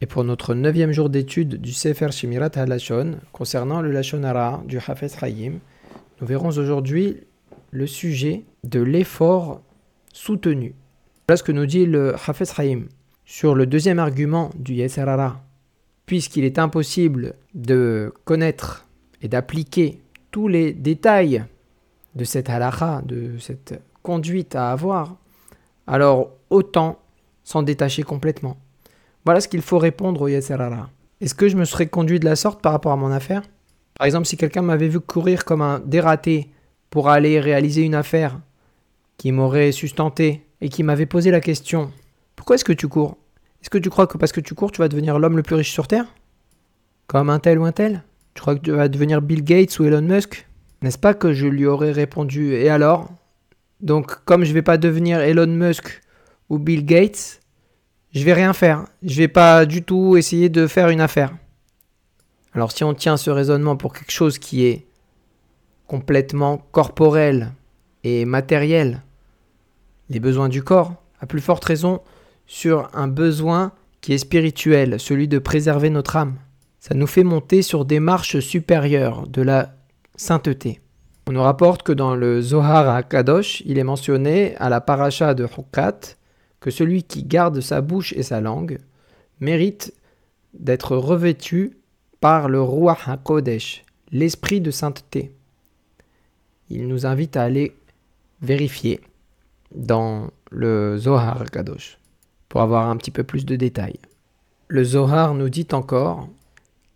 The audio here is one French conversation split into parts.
Et pour notre neuvième jour d'étude du Sefer Shemirat HaLashon, concernant le Lashon Hara du Hafez Hayim, nous verrons aujourd'hui le sujet de l'effort soutenu. Voilà ce que nous dit le Hafez Hayim sur le deuxième argument du Yeserara. Puisqu'il est impossible de connaître et d'appliquer tous les détails de cette halakha, de cette conduite à avoir, alors autant s'en détacher complètement. Voilà ce qu'il faut répondre au Yeserara. Est-ce que je me serais conduit de la sorte par rapport à mon affaire? Par exemple, si quelqu'un m'avait vu courir comme un dératé pour aller réaliser une affaire qui m'aurait sustenté et qui m'avait posé la question Pourquoi est-ce que tu cours? Est-ce que tu crois que parce que tu cours, tu vas devenir l'homme le plus riche sur Terre? Comme un tel ou un tel? Tu crois que tu vas devenir Bill Gates ou Elon Musk? N'est-ce pas que je lui aurais répondu Et alors? Donc, comme je vais pas devenir Elon Musk ou Bill Gates, je vais rien faire. Je vais pas du tout essayer de faire une affaire. Alors si on tient ce raisonnement pour quelque chose qui est complètement corporel et matériel, les besoins du corps, à plus forte raison sur un besoin qui est spirituel, celui de préserver notre âme. Ça nous fait monter sur des marches supérieures de la sainteté. On nous rapporte que dans le Zohar à Kadosh, il est mentionné à la paracha de Hukat que celui qui garde sa bouche et sa langue mérite d'être revêtu par le Ruach HaKodesh, l'esprit de sainteté. Il nous invite à aller vérifier dans le Zohar Kadosh pour avoir un petit peu plus de détails. Le Zohar nous dit encore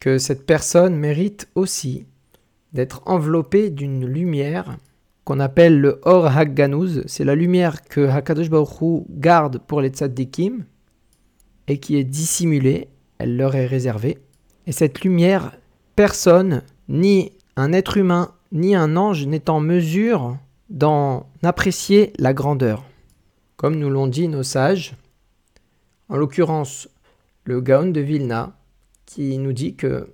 que cette personne mérite aussi d'être enveloppée d'une lumière qu'on appelle le Or Hagganouz. C'est la lumière que Hakadosh Baruch garde pour les tzaddikim et qui est dissimulée, elle leur est réservée. Et cette lumière, personne, ni un être humain, ni un ange n'est en mesure d'en apprécier la grandeur. Comme nous l'ont dit nos sages, en l'occurrence le Gaon de Vilna, qui nous dit que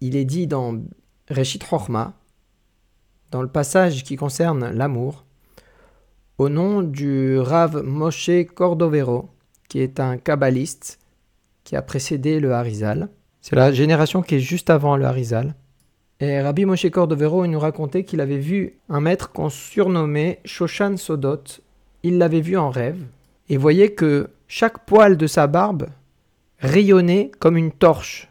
il est dit dans Reshit Chochma, dans le passage qui concerne l'amour, au nom du Rav Moshe Cordovero, qui est un kabbaliste qui a précédé le Harizal. C'est la génération qui est juste avant le Harizal. Et Rabbi Moshe Cordovero nous racontait qu'il avait vu un maître qu'on surnommait Shoshan Sodot. Il l'avait vu en rêve et voyait que chaque poil de sa barbe rayonnait comme une torche,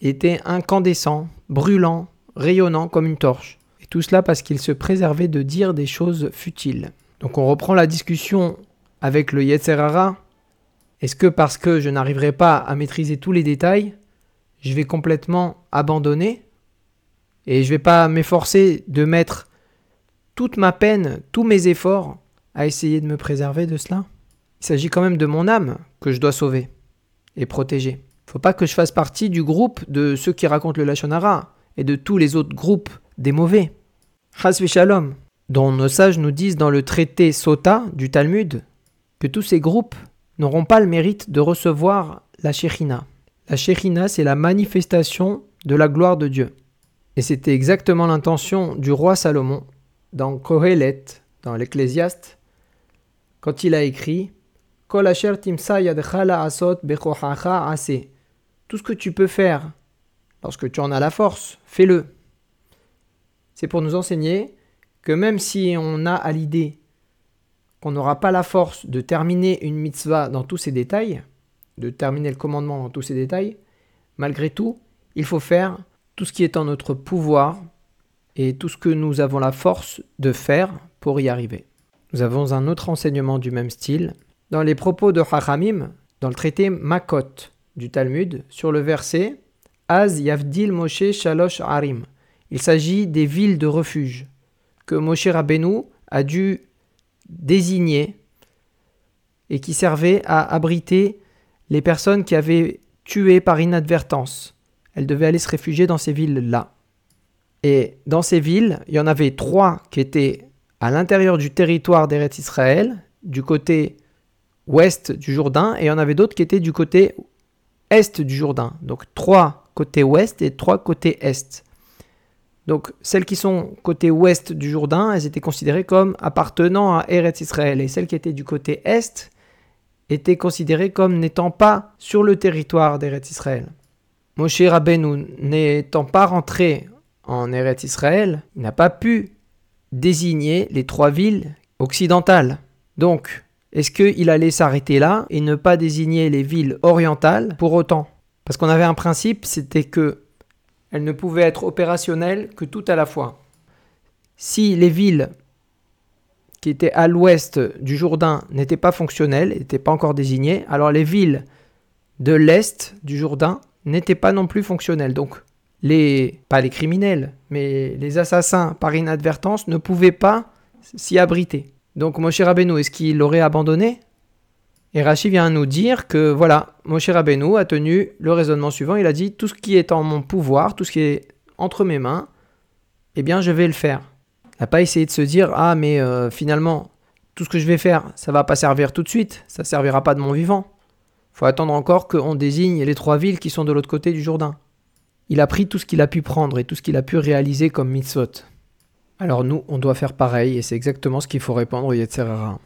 était incandescent, brûlant, rayonnant comme une torche. Tout cela parce qu'il se préservait de dire des choses futiles. Donc on reprend la discussion avec le Yetzerara. Est-ce que parce que je n'arriverai pas à maîtriser tous les détails, je vais complètement abandonner et je vais pas m'efforcer de mettre toute ma peine, tous mes efforts à essayer de me préserver de cela? Il s'agit quand même de mon âme que je dois sauver et protéger. Il ne faut pas que je fasse partie du groupe de ceux qui racontent le Lachonara et de tous les autres groupes des mauvais. Chas Shalom, dont nos sages nous disent dans le traité Sota du Talmud que tous ces groupes n'auront pas le mérite de recevoir la Shechina. La Shechina, c'est la manifestation de la gloire de Dieu. Et c'était exactement l'intention du roi Salomon dans Kohelet, dans l'Ecclésiaste, quand il a écrit Tout ce que tu peux faire Lorsque tu en as la force, fais-le. C'est pour nous enseigner que même si on a à l'idée qu'on n'aura pas la force de terminer une mitzvah dans tous ses détails, de terminer le commandement dans tous ses détails, malgré tout, il faut faire tout ce qui est en notre pouvoir et tout ce que nous avons la force de faire pour y arriver. Nous avons un autre enseignement du même style dans les propos de Hachamim, dans le traité Makot du Talmud, sur le verset Az Yavdil Moshe Shalosh Arim. Il s'agit des villes de refuge que Moshe Rabbeinu a dû désigner et qui servaient à abriter les personnes qui avaient tué par inadvertance. Elles devaient aller se réfugier dans ces villes-là. Et dans ces villes, il y en avait trois qui étaient à l'intérieur du territoire d'Eretz Israël, du côté ouest du Jourdain, et il y en avait d'autres qui étaient du côté est du Jourdain. Donc trois côté ouest et trois côtés est. Donc celles qui sont côté ouest du Jourdain, elles étaient considérées comme appartenant à Eretz Israël. Et celles qui étaient du côté est étaient considérés comme n'étant pas sur le territoire d'Eretz Israël. Moshe Rabbeinu n'étant pas rentré en Eretz Israël, il n'a pas pu désigner les trois villes occidentales. Donc, est-ce qu'il allait s'arrêter là et ne pas désigner les villes orientales pour autant? Parce qu'on avait un principe, c'était que elles ne pouvaient être opérationnelles que tout à la fois. Si les villes qui étaient à l'ouest du Jourdain n'étaient pas fonctionnelles, n'étaient pas encore désignées, alors les villes de l'est du Jourdain n'étaient pas non plus fonctionnelles. Donc les pas les criminels, mais les assassins par inadvertance ne pouvaient pas s'y abriter. Donc Moshe Rabbeinu, est-ce qu'il l'aurait abandonné? Et Rachid vient nous dire que voilà, Moshe Rabbeinu a tenu le raisonnement suivant, il a dit tout ce qui est en mon pouvoir, tout ce qui est entre mes mains, eh bien je vais le faire. Il n'a pas essayé de se dire ah mais euh, finalement tout ce que je vais faire, ça va pas servir tout de suite, ça servira pas de mon vivant. Faut attendre encore qu'on désigne les trois villes qui sont de l'autre côté du Jourdain. Il a pris tout ce qu'il a pu prendre et tout ce qu'il a pu réaliser comme mitzvot. Alors nous, on doit faire pareil et c'est exactement ce qu'il faut répondre au Yetzerara.